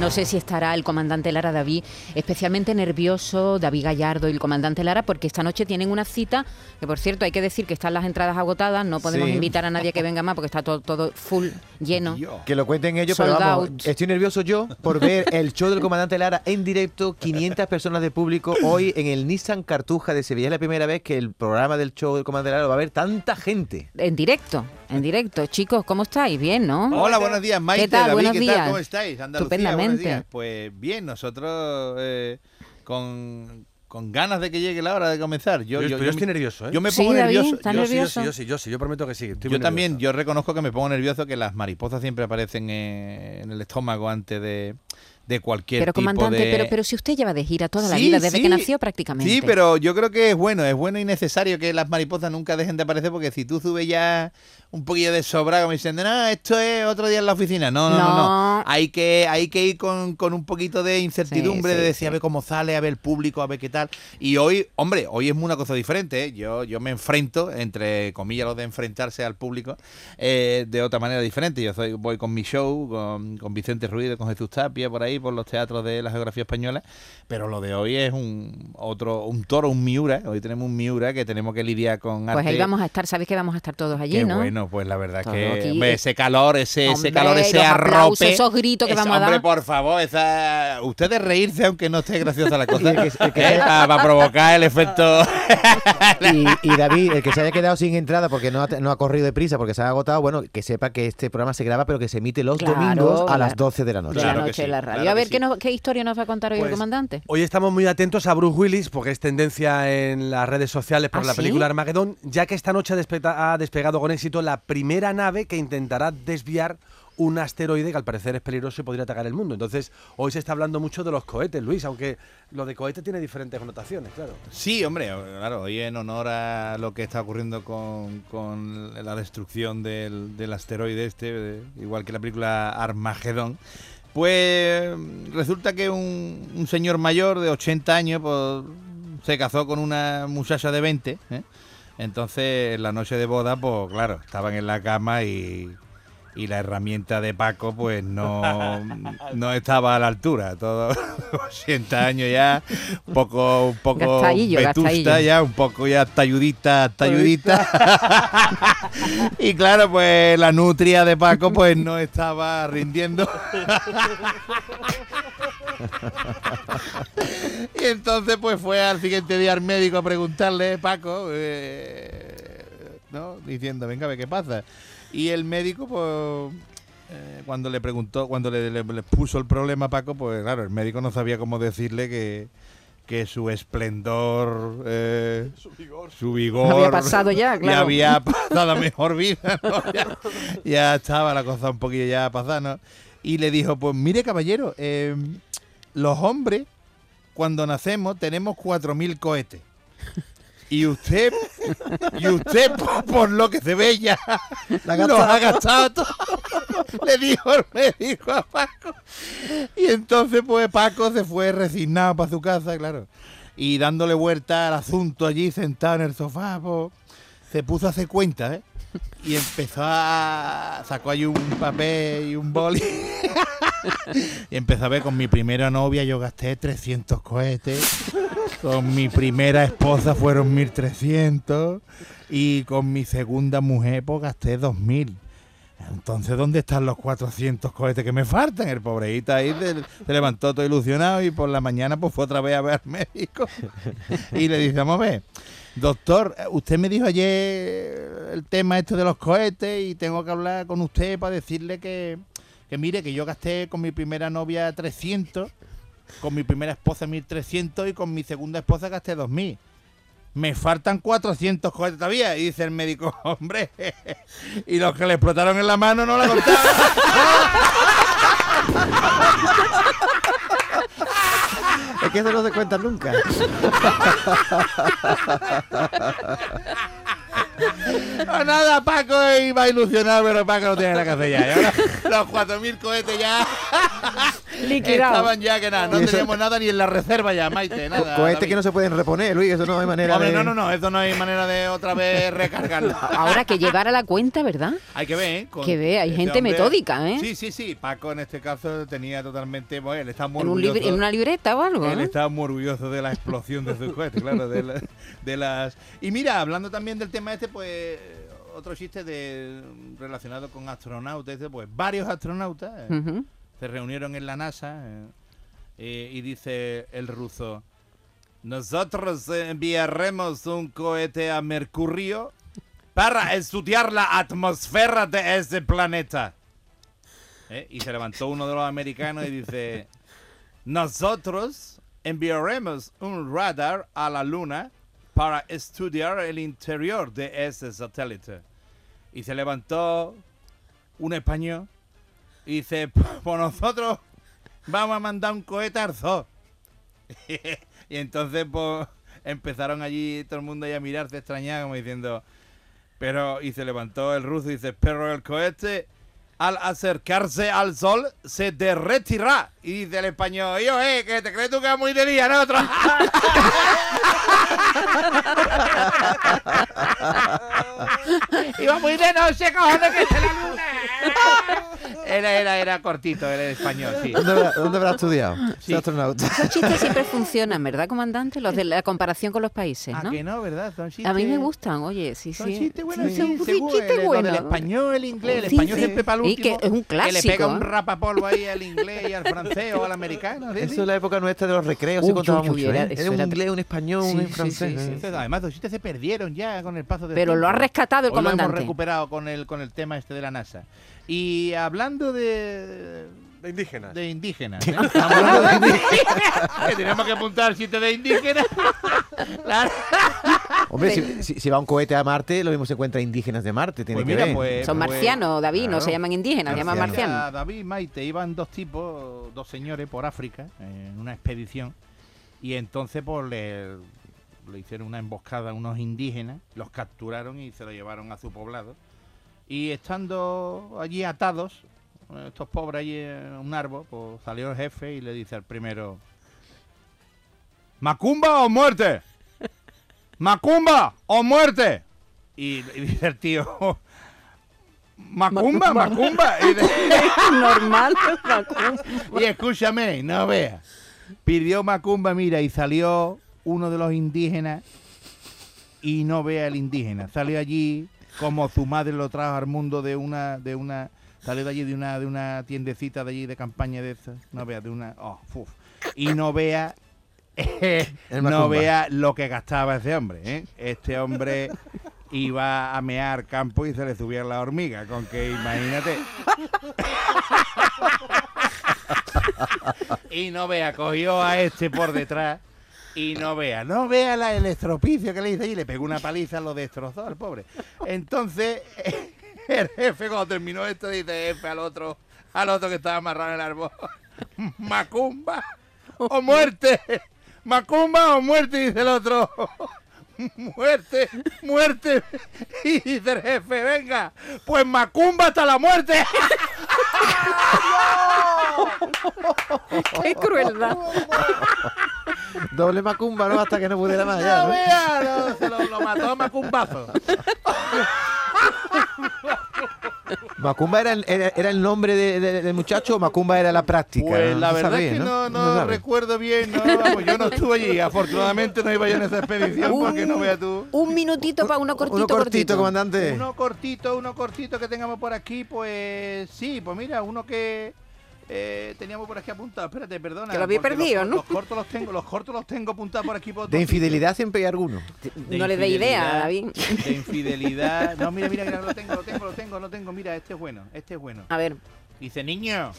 No sé si estará el comandante Lara David especialmente nervioso, David Gallardo y el comandante Lara, porque esta noche tienen una cita, que por cierto hay que decir que están las entradas agotadas, no podemos Sí. invitar a nadie que venga más porque está todo, todo full, lleno. Que lo cuenten ellos, pero vamos, out. estoy nervioso yo por ver el show del comandante Lara en directo, 500 personas de público hoy en el Nissan Cartuja de Sevilla. Es la primera vez que el programa del show del comandante Lara lo va a ver tanta gente. En directo, en directo. Chicos, ¿cómo estáis? Bien, ¿no? Hola, buenos días, Maite, ¿Qué tal? David, Buenos ¿qué días. tal? ¿Cómo estáis? Andalucía, Estupendamente. buenos días. Pues bien, nosotros eh, con, con ganas de que llegue la hora de comenzar. Yo, Yo- yo, pero yo estoy nervioso, ¿eh? Yo me Sí, pongo David, nervioso. ¿estás Yo, sí, nervioso? sí, yo sí, yo sí, yo prometo que sí. estoy yo también, nervioso. yo reconozco que me pongo nervioso que las mariposas siempre aparecen eh, en el estómago antes de, de cualquier Pero tipo comandante, de... pero, pero si usted lleva de gira toda la Sí, vida, desde sí. que nació prácticamente. Sí, pero yo creo que es bueno, es bueno y necesario que las mariposas nunca dejen de aparecer porque si tú subes ya un poquillo de sobra como diciendo, no, esto es otro día en la oficina. No, no, no. no. Hay, que, hay que ir con, con un poquito de incertidumbre, Sí, sí, de decir sí. a ver cómo sale, a ver el público, a ver qué tal. Y hoy, hombre, hoy es una cosa diferente. ¿eh? Yo, yo me enfrento, entre comillas, lo de enfrentarse al público, eh, de otra manera diferente. Yo soy, voy con mi show, con, con Vicente Ruiz, con Jesús Tapia, por ahí, por los teatros de la geografía española. Pero lo de hoy es un otro, un toro, un Miura. Hoy tenemos un Miura que tenemos que lidiar con Pues ahí vamos a estar, sabéis que vamos a estar todos allí, Qué ¿no? bueno, pues la verdad Todo que hombre, ese calor, ese, ese Hombre, calor, ese los aplausos, arrope. esos gritos que vamos a hombre, dar. por favor, esa, ustedes reírse aunque no esté graciosa la cosa. Que- ¿eh? sea- para, provocar el efecto. Y, y David, el que se haya quedado sin entrada porque no ha, no ha corrido deprisa, porque se ha agotado, bueno, que sepa que este programa se graba, pero que se emite los Claro, domingos a claro. las 12 de la noche. de Claro la noche sí, la radio. claro a ver, ¿qué, sí. nos- ¿qué historia nos va a contar hoy el Pues, comandante? Hoy estamos muy atentos a Bruce Willis porque es tendencia en las redes sociales por ¿Ah, la sí? película Armagedón, ya que esta noche ha despegado con éxito la primera nave que intentará desviar un asteroide que al parecer es peligroso y podría atacar el mundo. Entonces, hoy se está hablando mucho de los cohetes, Luis, aunque lo de cohete tiene diferentes connotaciones, claro. Sí, hombre, claro, hoy en honor a lo que está ocurriendo con, con la destrucción del, del asteroide este, igual que la película Armagedón, pues resulta que un, un señor mayor de 80 años pues, se casó con una muchacha de 20. ¿eh? Entonces, en la noche de boda, pues claro, estaban en la cama y, y la herramienta de Paco, pues no, no estaba a la altura. Todo 80 años ya, un poco, un poco vetusta ya, un poco ya talludita, talludita. y claro, pues la nutria de Paco, pues no estaba rindiendo. y entonces pues fue al siguiente día al médico a preguntarle, Paco, eh, ¿no? Diciendo, venga, a ver qué pasa. Y el médico, pues, eh, cuando le preguntó, cuando le, le- le puso el problema a Paco, pues claro, el médico no sabía cómo decirle que, que su esplendor, eh, su vigor, Había pasado ya, claro. había pasado a mejor vida, ¿no? ya, ya estaba la cosa un poquillo ya pasada, ¿no? Y le dijo, pues mire caballero, eh, los hombres cuando nacemos tenemos 4.000 cohetes. Y usted, y usted por, lo que se ve ya, los ha gastado todo. Le dijo el médico a Paco. Y entonces pues Paco se fue resignado para su casa, claro. Y dándole vuelta al asunto allí, sentado en el sofá, pues, se puso a hacer cuenta, ¿eh? Y empezó a... sacó ahí un papel y un boli. y empezó a ver, con mi primera novia yo gasté 300 cohetes. Con mi primera esposa fueron 1300. Y con mi segunda mujer pues gasté 2000. Entonces, ¿dónde están los 400 cohetes que me faltan? El pobreíta ahí se, levantó todo ilusionado y por la mañana pues fue otra vez a ver al médico. Y le dice, vamos a ver, doctor, usted me dijo ayer el tema este de los cohetes y tengo que hablar con usted para decirle que, que mire, que yo gasté con mi primera novia 300, con mi primera esposa 1300 y con mi segunda esposa gasté 2000. Me faltan 400 cohetes todavía. Y dice el médico, hombre, y los que le explotaron en la mano no la contaban. Es que eso no se cuenta nunca. No, nada, Paco iba a ilusionar, pero Paco no tiene nada que hacer ya. Los 4.000 cohetes ya Liquidado. Estaban ya que nada, no eso- teníamos nada ni en la reserva ya, Maite, nada. Cohetes David. que no se pueden reponer, Luis, eso no hay manera Hombre, de... no, no, no, eso no hay manera de otra vez recargarlo. Ahora que llevar a la cuenta, ¿verdad? Hay que ver, ¿eh? Con- Que ve, hay este gente metódica, ¿eh? Sí, sí, sí. Paco en este caso tenía totalmente. Bueno, él está muy En, un en una libreta o algo. Él ¿eh? estaba muy orgulloso de la explosión de sus cohetes, claro, de, la- de las... Y mira, hablando también del tema este, pues otro chiste de relacionado con astronautas, este, pues varios astronautas eh, Ujú. Se reunieron en la NASA eh, eh, y dice el ruso, nosotros enviaremos un cohete a Mercurio para estudiar la atmósfera de ese planeta. Eh, Y se levantó uno de los americanos y dice, nosotros enviaremos un radar a la Luna para estudiar el interior de ese satélite. Y se levantó un español y dice, pues nosotros vamos a mandar un cohete al zoo. y entonces pues empezaron allí todo el mundo ahí a mirarse extrañado como diciendo, pero y se levantó el ruso y dice, pero el cohete al acercarse al sol se derretirá. Y dice el español, yo, eh, que te crees tú que es muy de día, ¿no? Otro- Iba muy de noche, cojones, que está la luna. Era, era, era cortito, era español, sí. ¿Dónde habrá, dónde habrá estudiado? Sí. Astronauta. Esos chistes siempre funcionan, ¿verdad, comandante? Los de la comparación con los países, Ah, ¿no? que no, ¿verdad? Son A mí me chistes- gustan, oye, sí, Son sí. chistes buenos, Sí, sí, son chistes del español, el inglés, el Sí, español sí. Y que es un Que le pega clásico, un ¿eh? rapapolvo ahí al inglés y al francés o al americano. ¿sí? Eso es la época nuestra de los recreos, Uy, se contaba uy, uy, mucho. era- ¿eh? Era un inglés, un español, Sí, un francés. sí, sí. ¿eh? Entonces, Además, los chistes se perdieron ya con el paso del Pero lo ha rescatado el Hoy lo hemos comandante. recuperado con el, con el tema este de la NASA. Y hablando de... De indígenas. De indígenas. ¿eh? Estamos hablando de indígenas. que tenemos que apuntar chistes de indígenas. Hombre, si, si- si va un cohete a Marte, lo mismo se encuentra indígenas de Marte. Tiene Pues que mira, ver. pues- Son marcianos, David, no se llaman indígenas, se llaman Marcianos. David y Maite iban dos tipos, dos señores por África en una expedición y entonces pues le, le hicieron una emboscada a unos indígenas, los capturaron y se lo llevaron a su poblado y estando allí atados, estos pobres allí en un árbol, pues salió el jefe y le dice al primero, ¿Macumba o muerte? ¿Macumba o muerte? Y, y dice el tío, Macumba, Macumba. Y, Normal. y escúchame, no veas. Pidió Macumba, mira, y salió uno de los indígenas y no vea el indígena. Salió allí como su madre lo trajo al mundo de una, de una, salió de allí de una, de una tiendecita de allí de campaña de esas. No vea, de una, oh, fuf. Y no vea, no vea lo que gastaba ese hombre. ¿eh? Este hombre iba a mear campo y se le subía la hormiga, con que imagínate. y no vea, cogió a este por detrás y no vea, no vea la, el estropicio que le hizo y le pegó una paliza, lo destrozó al pobre. Entonces, el jefe cuando terminó esto dice jefe al otro, al otro que estaba amarrado en el árbol, Macumba o muerte, Macumba o muerte, dice el otro. Muerte, muerte. Y dice el jefe, venga, pues Macumba hasta la muerte. Qué crueldad. Doble macumba, ¿no? Hasta que no pudiera más. ya, No ¿no? vea, no, se lo, lo mató a Macumbazo. ¿Macumba era el, era, era el nombre de- de- del muchacho o Macumba era la práctica? Pues la verdad es que no, no recuerdo bien, no, vamos, yo no estuve allí, afortunadamente no iba yo en esa expedición porque no veas tú. Un minutito para uno cortito, Uno cortito, cortito. comandante. Uno cortito, uno cortito que tengamos por aquí, pues sí, pues mira, uno que eh, teníamos por aquí apuntado. Espérate, perdona. Que lo había perdido, los, ¿no? Los cortos los tengo, los cortos los tengo apuntados por aquí por De infidelidad siempre hay alguno. sitio. De No le dé idea, David. De infidelidad. No, mira, mira, que lo tengo, lo tengo, lo tengo, lo tengo. Mira, este es bueno, este es bueno. A ver, Dice, niño,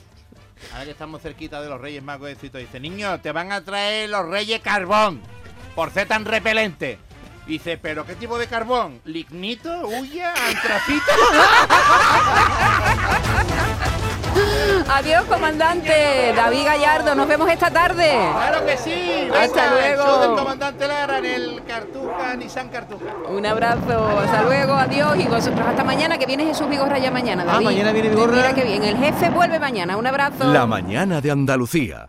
ahora que estamos cerquita de los Reyes Magos, dice, niño, te van a traer los Reyes carbón, por ser tan repelente. Dice, ¿pero qué tipo de carbón? ¿Lignito? ¿Huya? ¿Antracito? Adiós, comandante. David Gallardo, nos vemos esta tarde. Claro que sí. Hasta Venga, el luego. show del comandante Lara en el Cartuja, Nissan Cartuja. Un abrazo, hasta luego, adiós y vosotros hasta mañana, que viene Jesús Vigorra ya mañana. Ah, David. mañana viene Vigorra. Mira que bien, el jefe vuelve mañana, un abrazo. La mañana de Andalucía.